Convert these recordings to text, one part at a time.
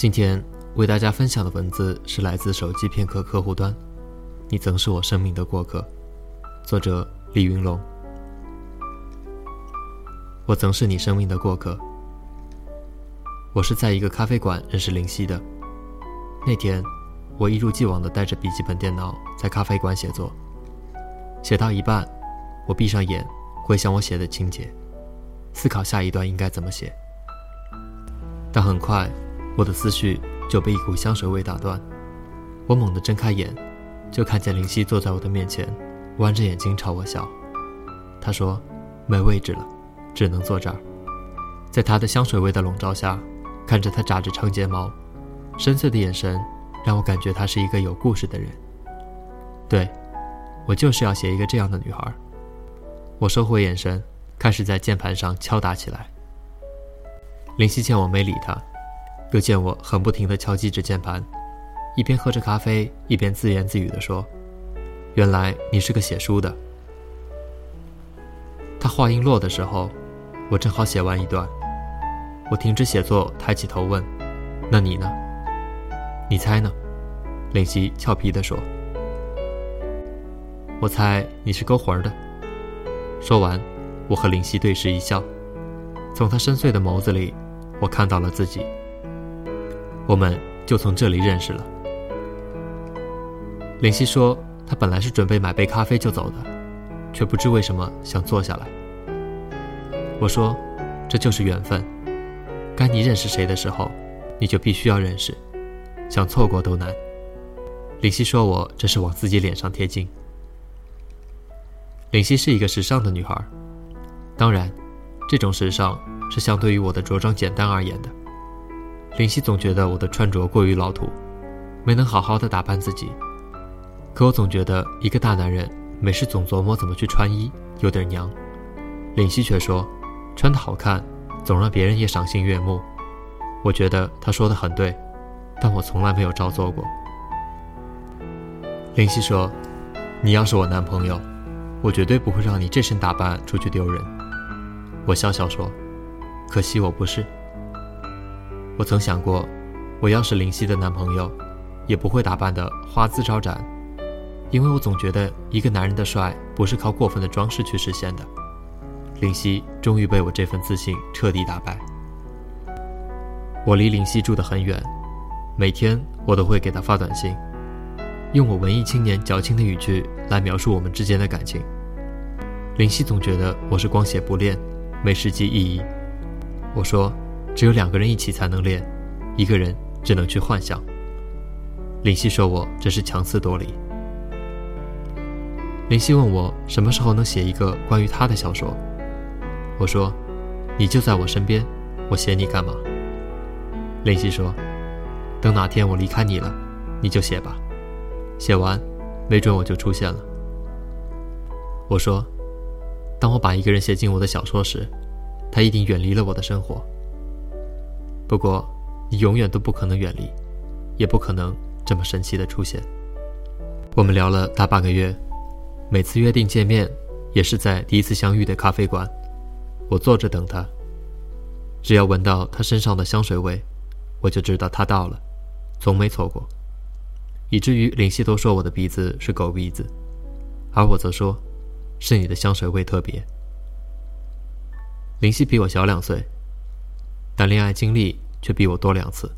今天为大家分享的文字是来自手机片刻客户端。你曾是我生命的过客，作者李云龙。我曾是你生命的过客。我是在一个咖啡馆认识林夕的。那天，我一如既往地带着笔记本电脑在咖啡馆写作。写到一半，我闭上眼，回想我写的情节，思考下一段应该怎么写。但很快，我的思绪就被一股香水味打断。我猛地睁开眼，就看见林夕坐在我的面前，弯着眼睛朝我笑。他说：“没位置了，只能坐这儿。”在他的香水味的笼罩下，看着他眨着长睫毛，深邃的眼神让我感觉他是一个有故事的人。对，我就是要写一个这样的女孩。我收回眼神，开始在键盘上敲打起来。林夕见我没理他，又见我很不停地敲击着键盘，一边喝着咖啡，一边自言自语地说：“原来你是个写书的。”他话音落的时候，我正好写完一段。我停止写作，抬起头问：“那你呢？你猜呢？”林夕俏皮地说：“我猜你是勾魂的。”说完，我和林夕对视一笑，从他深邃的眸子里。我看到了自己，我们就从这里认识了。林夕说，他本来是准备买杯咖啡就走的，却不知为什么想坐下来。我说，这就是缘分，该你认识谁的时候，你就必须要认识，想错过都难。林夕说我这是往自己脸上贴金。林夕是一个时尚的女孩，当然，这种时尚。是相对于我的着装简单而言的。林夕总觉得我的穿着过于老土，没能好好的打扮自己。可我总觉得一个大男人没事总琢磨怎么去穿衣，有点娘。林夕却说，穿的好看，总让别人也赏心悦目。我觉得他说的很对，但我从来没有照做过。林夕说，你要是我男朋友，我绝对不会让你这身打扮出去丢人。我笑笑说。可惜我不是。我曾想过，我要是林夕的男朋友，也不会打扮得花枝招展，因为我总觉得一个男人的帅不是靠过分的装饰去实现的。林夕终于被我这份自信彻底打败。我离林夕住得很远，每天我都会给她发短信，用我文艺青年矫情的语句来描述我们之间的感情。林夕总觉得我是光写不练，没实际意义。我说，只有两个人一起才能练，一个人只能去幻想。林夕说我这是强词夺理。林夕问我什么时候能写一个关于他的小说，我说，你就在我身边，我写你干嘛？林夕说，等哪天我离开你了，你就写吧，写完，没准我就出现了。我说，当我把一个人写进我的小说时。他一定远离了我的生活。不过，你永远都不可能远离，也不可能这么神奇的出现。我们聊了大半个月，每次约定见面，也是在第一次相遇的咖啡馆。我坐着等他，只要闻到他身上的香水味，我就知道他到了，从没错过。以至于林夕都说我的鼻子是狗鼻子，而我则说，是你的香水味特别。林夕比我小两岁，但恋爱经历却比我多两次。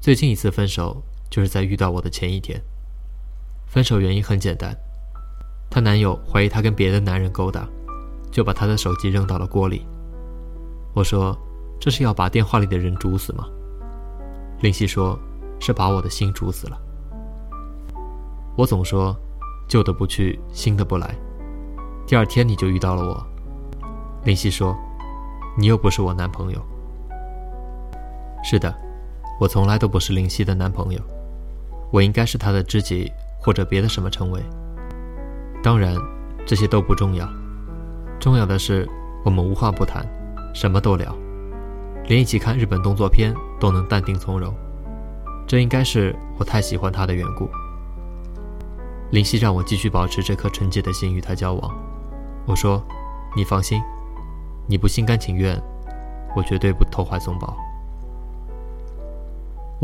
最近一次分手就是在遇到我的前一天。分手原因很简单，她男友怀疑她跟别的男人勾搭，就把她的手机扔到了锅里。我说：“这是要把电话里的人煮死吗？”林夕说：“是把我的心煮死了。”我总说：“旧的不去，新的不来。”第二天你就遇到了我。林夕说：“你又不是我男朋友。”是的，我从来都不是林夕的男朋友，我应该是他的知己或者别的什么称谓。当然，这些都不重要，重要的是我们无话不谈，什么都聊，连一起看日本动作片都能淡定从容。这应该是我太喜欢他的缘故。林夕让我继续保持这颗纯洁的心与他交往。我说：“你放心。”你不心甘情愿，我绝对不投怀送抱。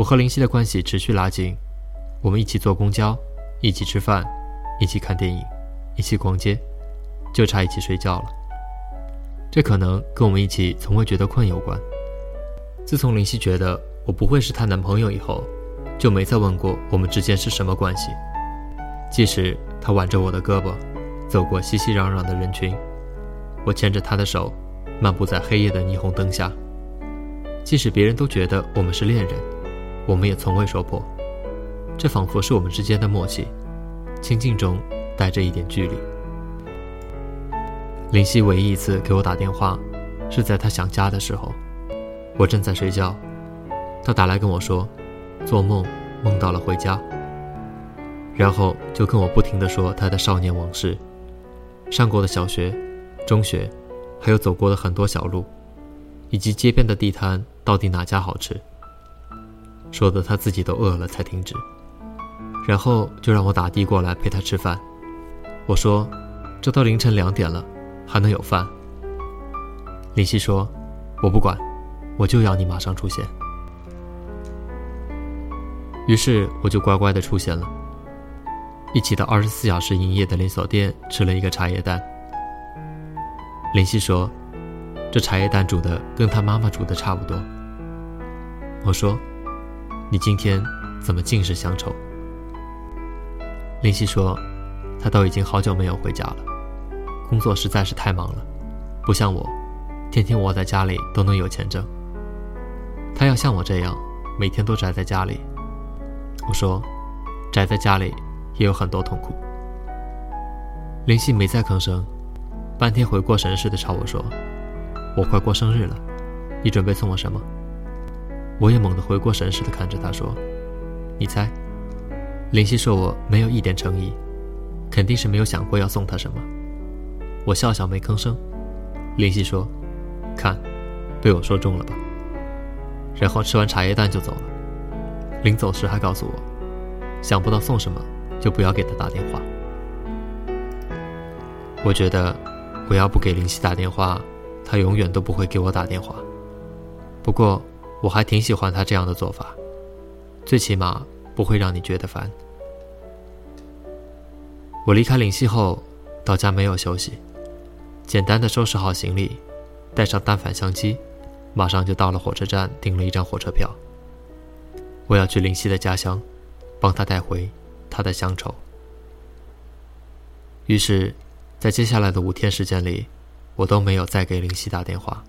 我和林夕的关系持续拉近，我们一起坐公交，一起吃饭，一起看电影，一起逛街，就差一起睡觉了。这可能跟我们一起从未觉得困有关。自从林夕觉得我不会是她男朋友以后，就没再问过我们之间是什么关系。即使她挽着我的胳膊，走过熙熙攘攘的人群，我牵着她的手，漫步在黑夜的霓虹灯下。即使别人都觉得我们是恋人，我们也从未说破。这仿佛是我们之间的默契，亲近中带着一点距离。林夕唯一一次给我打电话，是在她想家的时候，我正在睡觉，她打来跟我说，做梦梦到了回家，然后就跟我不停地说她的少年往事，上过的小学、中学，还有走过的很多小路，以及街边的地摊到底哪家好吃。说的他自己都饿了才停止，然后就让我打的过来陪他吃饭。我说：“这都凌晨两点了，还能有饭？”林夕说：“我不管，我就要你马上出现。”于是我就乖乖的出现了，一起到二十四小时营业的连锁店吃了一个茶叶蛋。林夕说：“这茶叶蛋煮的跟他妈妈煮的差不多。”我说。你今天怎么尽是乡愁？林夕说，他都已经好久没有回家了，工作实在是太忙了，不像我，天天窝在家里都能有钱挣。他要像我这样，每天都宅在家里。我说，宅在家里也有很多痛苦。林夕没再吭声，半天回过神似的朝我说：“我快过生日了，你准备送我什么？”我也猛地回过神似的看着他说：“你猜。”林夕说：“我没有一点诚意，肯定是没有想过要送他什么。”我笑笑没吭声。林夕说：“看，被我说中了吧？”然后吃完茶叶蛋就走了。临走时还告诉我：“想不到送什么，就不要给他打电话。”我觉得，我要不给林夕打电话，他永远都不会给我打电话。不过。我还挺喜欢他这样的做法，最起码不会让你觉得烦。我离开灵溪后，到家没有休息，简单的收拾好行李，带上单反相机，马上就到了火车站，订了一张火车票。我要去灵溪的家乡，帮他带回他的乡愁。于是，在接下来的五天时间里，我都没有再给灵溪打电话。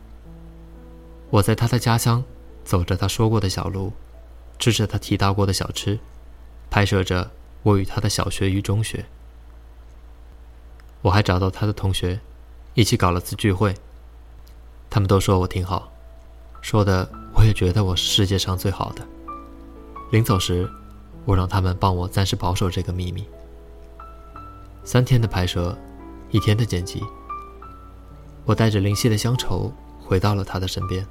我在他的家乡。走着他说过的小路，吃着他提到过的小吃，拍摄着我与他的小学与中学。我还找到他的同学，一起搞了次聚会。他们都说我挺好，说的我也觉得我是世界上最好的。临走时，我让他们帮我暂时保守这个秘密。三天的拍摄，一天的剪辑，我带着灵犀的乡愁回到了他的身边。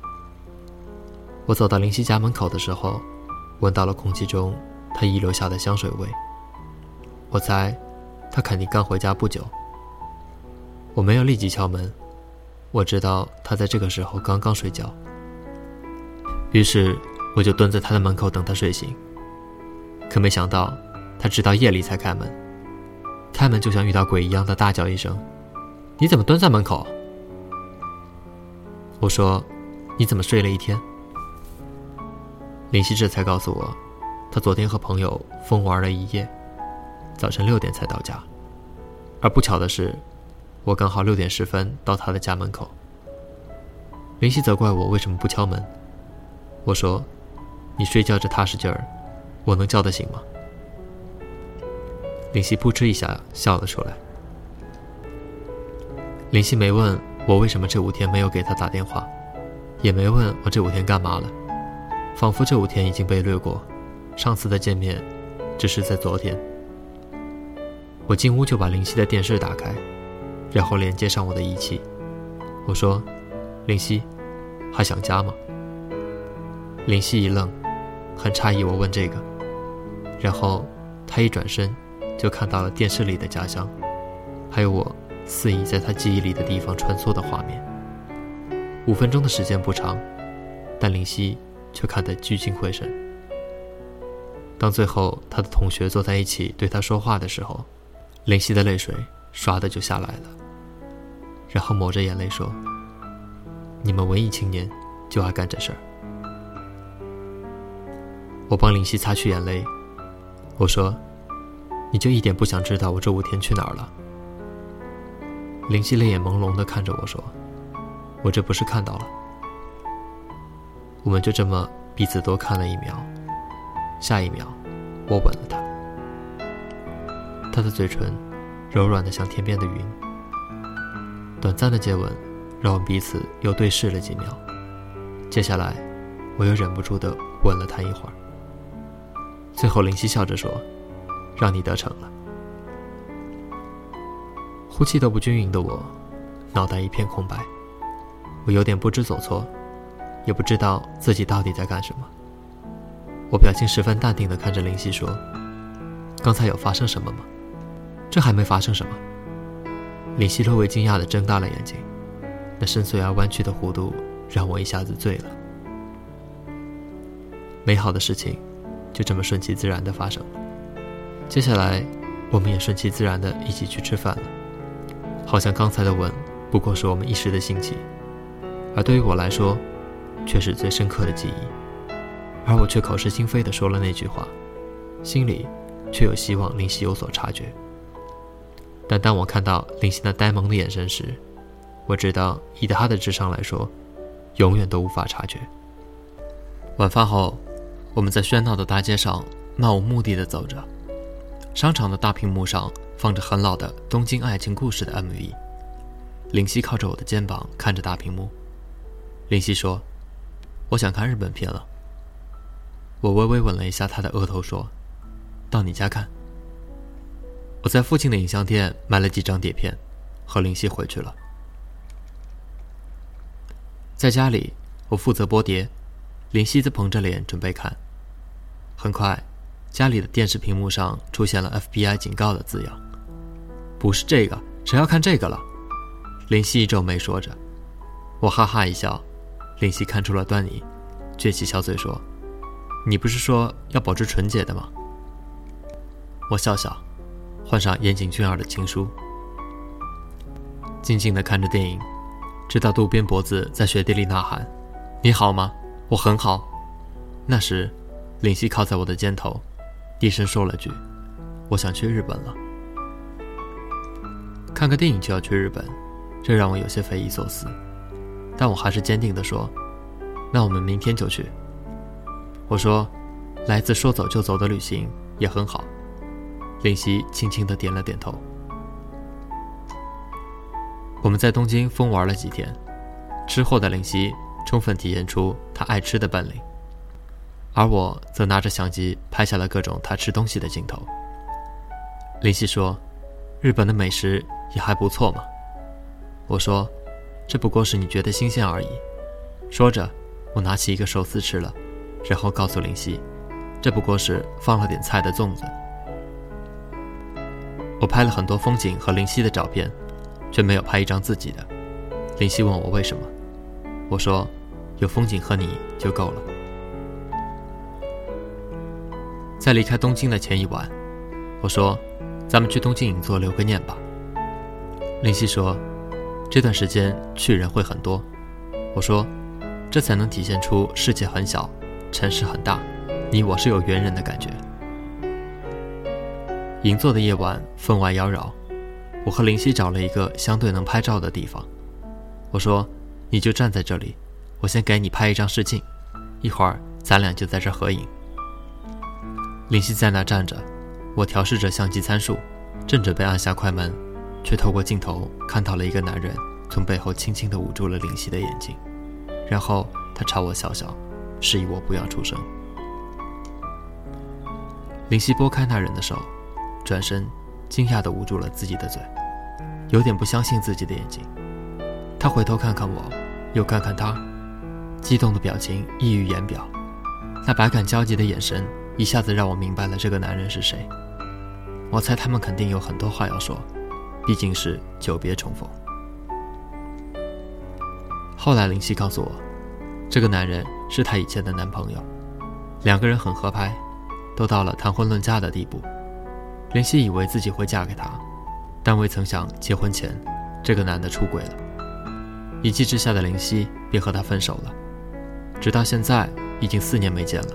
我走到林夕家门口的时候，闻到了空气中他遗留下的香水味。我猜，他肯定刚回家不久。我没有立即敲门，我知道他在这个时候刚刚睡觉。于是，我就蹲在他的门口等他睡醒。可没想到，他直到夜里才开门。开门就像遇到鬼一样的大叫一声：“你怎么蹲在门口？”我说：“你怎么睡了一天？”林夕这才告诉我，他昨天和朋友疯玩了一夜，早晨六点才到家。而不巧的是，我刚好六点十分到他的家门口。林夕责怪我为什么不敲门，我说：“你睡觉这踏实劲儿，我能叫得醒吗？”林夕扑哧一下笑了出来。林夕没问我为什么这五天没有给他打电话，也没问我这五天干嘛了。仿佛这五天已经被掠过，上次的见面，只是在昨天。我进屋就把林夕的电视打开，然后连接上我的仪器。我说：“林夕，还想家吗？”林夕一愣，很诧异我问这个。然后他一转身，就看到了电视里的家乡，还有我肆意在他记忆里的地方穿梭的画面。五分钟的时间不长，但林夕。却看得聚精会神，当最后他的同学坐在一起对他说话的时候，林夕的泪水唰的就下来了，然后抹着眼泪说：“你们文艺青年就爱干这事儿。”我帮林夕擦去眼泪，我说：“你就一点不想知道我这五天去哪儿了？”林夕泪眼朦胧的看着我说：“我这不是看到了。”我们就这么彼此多看了一秒。下一秒，我吻了她。她的嘴唇柔软的像天边的云。短暂的接吻，让我们彼此又对视了几秒。接下来，我又忍不住的吻了她一会儿。最后，林夕笑着说：“让你得逞了。”呼气都不均匀的我，脑袋一片空白。我有点不知所措，也不知道自己到底在干什么。我表情十分淡定的看着林夕说：“刚才有发生什么吗？这还没发生什么。”林夕略微惊讶的睁大了眼睛，那深邃而弯曲的弧度让我一下子醉了。美好的事情就这么顺其自然的发生了。接下来，我们也顺其自然的一起去吃饭了。好像刚才的吻不过是我们一时的兴起，而对于我来说，却是最深刻的记忆。而我却口是心非的说了那句话，心里却有希望林夕有所察觉。但当我看到林夕那呆萌的眼神时，我知道以他的智商来说，永远都无法察觉。晚饭后，我们在喧闹的大街上漫无目的的走着，商场的大屏幕上放着很老的《东京爱情故事》的 MV。林夕靠着我的肩膀看着大屏幕，林夕说：“我想看日本片了。”我微微吻了一下他的额头，说：“到你家看。”我在附近的影像店买了几张碟片，和林夕回去了。在家里，我负责播碟，林夕则捧着脸准备看。很快，家里的电视屏幕上出现了 FBI 警告的字样：“不是这个，谁要看这个了？”林夕皱眉说着。我哈哈一笑，林夕看出了端倪，撅起小嘴说。你不是说要保持纯洁的吗？我笑笑，换上岩井俊二的情书，静静地看着电影，直到渡边博子在雪地里呐喊：“你好吗？我很好。”那时，林夕靠在我的肩头，低声说了句：“我想去日本了。”看个电影就要去日本，这让我有些匪夷所思，但我还是坚定地说：“那我们明天就去。”我说：“来自说走就走的旅行也很好。”林夕轻轻的点了点头。我们在东京疯玩了几天，吃货的林夕充分体现出他爱吃的本领，而我则拿着相机拍下了各种他吃东西的镜头。林夕说：“日本的美食也还不错嘛。”我说：“这不过是你觉得新鲜而已。”说着，我拿起一个寿司吃了。然后告诉林夕，这不过是放了点菜的粽子。我拍了很多风景和林夕的照片，却没有拍一张自己的。林夕问我为什么，我说，有风景和你就够了。在离开东京的前一晚，我说，咱们去东京影座留个念吧。林夕说，这段时间去人会很多。我说，这才能体现出世界很小。城市很大，你我是有缘人的感觉。银座的夜晚分外妖娆，我和林夕找了一个相对能拍照的地方。我说：“你就站在这里，我先给你拍一张试镜，一会儿咱俩就在这合影。”林夕在那站着，我调试着相机参数，正准备按下快门，却透过镜头看到了一个男人从背后轻轻地捂住了林夕的眼睛，然后他朝我笑笑。示意我不要出声。林夕拨开那人的手，转身，惊讶地捂住了自己的嘴，有点不相信自己的眼睛。他回头看看我，又看看他，激动的表情溢于言表，那百感交集的眼神一下子让我明白了这个男人是谁。我猜他们肯定有很多话要说，毕竟是久别重逢。后来林夕告诉我。这个男人是她以前的男朋友，两个人很合拍，都到了谈婚论嫁的地步。林夕以为自己会嫁给他，但未曾想结婚前，这个男的出轨了。一气之下的林夕便和他分手了。直到现在，已经四年没见了，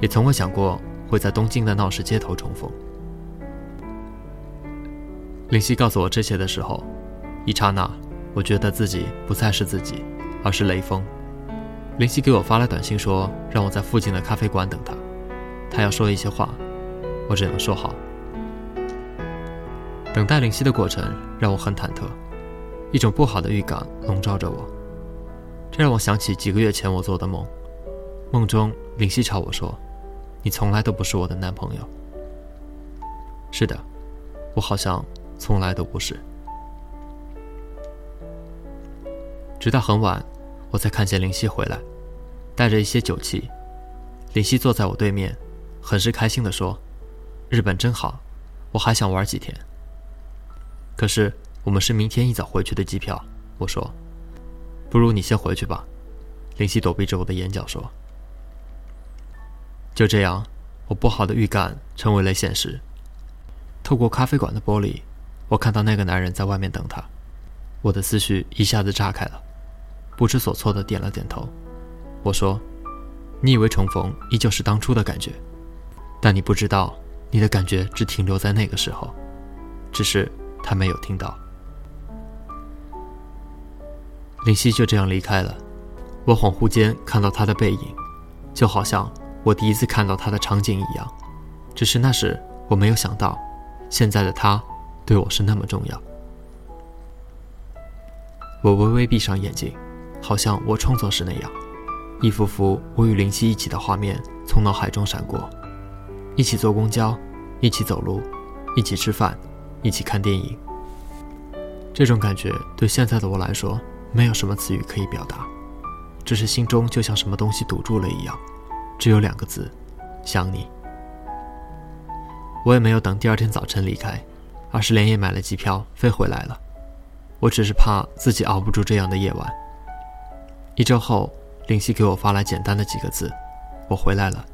也从未想过会在东京的闹市街头重逢。林夕告诉我这些的时候，一刹那，我觉得自己不再是自己，而是雷锋。林夕给我发了短信，说让我在附近的咖啡馆等他，他要说一些话，我只能说好。等待林夕的过程让我很忐忑，一种不好的预感笼罩着我，这让我想起几个月前我做的梦，梦中林夕朝我说：“你从来都不是我的男朋友。”是的，我好像从来都不是。直到很晚。我才看见林夕回来，带着一些酒气。林夕坐在我对面，很是开心地说：“日本真好，我还想玩几天。”可是我们是明天一早回去的机票。我说：“不如你先回去吧。”林夕躲避着我的眼角说：“就这样，我不好的预感成为了现实。透过咖啡馆的玻璃，我看到那个男人在外面等他，我的思绪一下子炸开了。不知所措的点了点头，我说：“你以为重逢依旧是当初的感觉，但你不知道，你的感觉只停留在那个时候，只是他没有听到。”林夕就这样离开了，我恍惚间看到他的背影，就好像我第一次看到他的场景一样，只是那时我没有想到，现在的他对我是那么重要。我微微闭上眼睛。好像我创作时那样，一幅幅我与林夕一起的画面从脑海中闪过，一起坐公交，一起走路，一起吃饭，一起看电影。这种感觉对现在的我来说，没有什么词语可以表达，只是心中就像什么东西堵住了一样，只有两个字：想你。我也没有等第二天早晨离开，而是连夜买了机票飞回来了。我只是怕自己熬不住这样的夜晚。一周后，林夕给我发来简单的几个字：“我回来了。”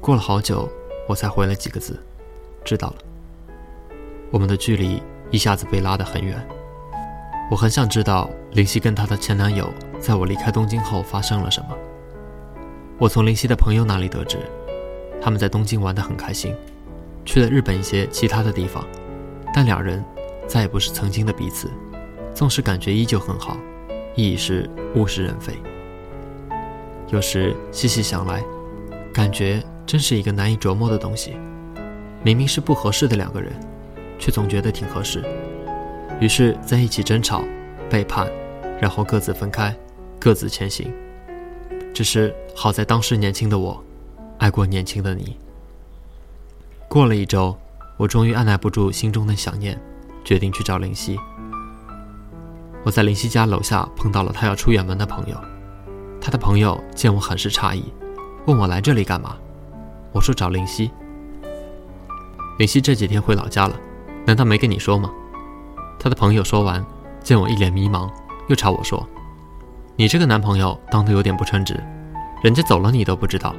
过了好久，我才回了几个字：“知道了。”我们的距离一下子被拉得很远。我很想知道林夕跟她的前男友在我离开东京后发生了什么。我从林夕的朋友那里得知，他们在东京玩得很开心，去了日本一些其他的地方，但两人再也不是曾经的彼此，纵使感觉依旧很好。亦已是物是人非。有时细细想来，感觉真是一个难以琢磨的东西。明明是不合适的两个人，却总觉得挺合适。于是在一起争吵、背叛，然后各自分开，各自前行。只是好在当时年轻的我，爱过年轻的你。过了一周，我终于按耐不住心中的想念，决定去找林夕。我在林夕家楼下碰到了他要出远门的朋友，他的朋友见我很是诧异，问我来这里干嘛？我说找林夕。林夕这几天回老家了，难道没跟你说吗？他的朋友说完，见我一脸迷茫，又朝我说：“你这个男朋友当得有点不称职，人家走了你都不知道，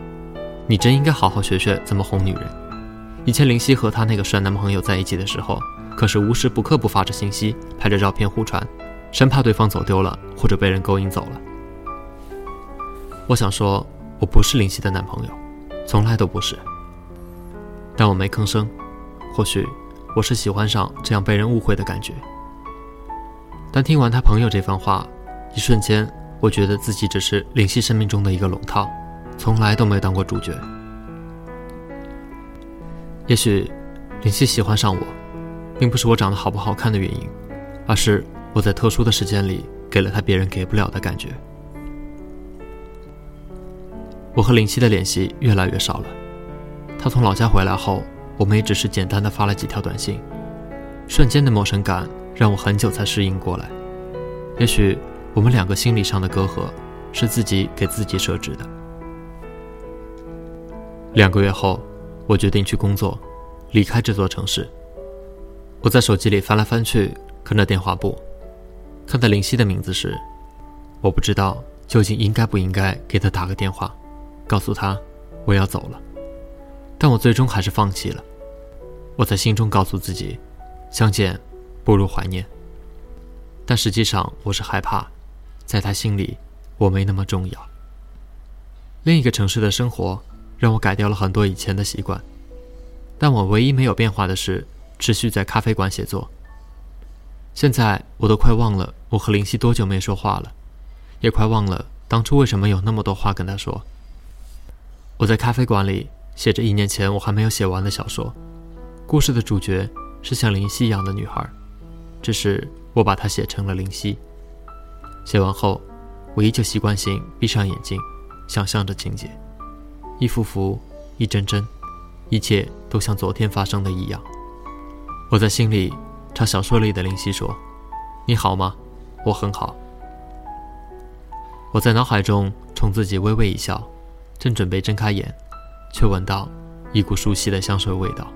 你真应该好好学学怎么哄女人。以前林夕和她那个帅男朋友在一起的时候，可是无时不刻不发着信息，拍着照片互传。”生怕对方走丢了，或者被人勾引走了。我想说，我不是林夕的男朋友，从来都不是。但我没吭声。或许我是喜欢上这样被人误会的感觉。但听完他朋友这番话，一瞬间，我觉得自己只是林夕生命中的一个龙套，从来都没有当过主角。也许，林夕喜欢上我，并不是我长得好不好看的原因，而是。我在特殊的时间里给了他别人给不了的感觉。我和林夕的联系越来越少了。他从老家回来后，我们也只是简单的发了几条短信。瞬间的陌生感让我很久才适应过来。也许我们两个心理上的隔阂是自己给自己设置的。两个月后，我决定去工作，离开这座城市。我在手机里翻来翻去，看着电话簿。看到林夕的名字时，我不知道究竟应该不应该给他打个电话，告诉他我要走了。但我最终还是放弃了。我在心中告诉自己，相见不如怀念。但实际上，我是害怕，在他心里，我没那么重要。另一个城市的生活让我改掉了很多以前的习惯，但我唯一没有变化的是持续在咖啡馆写作。现在我都快忘了我和林夕多久没说话了，也快忘了当初为什么有那么多话跟他说。我在咖啡馆里写着一年前我还没有写完的小说，故事的主角是像林夕一样的女孩，只是我把它写成了林夕。写完后，我依旧习惯性闭上眼睛，想象着情节，一幅幅，一帧帧，一切都像昨天发生的一样。我在心里。朝小说里的林夕说：“你好吗？我很好。”我在脑海中冲自己微微一笑，正准备睁开眼，却闻到一股熟悉的香水味道。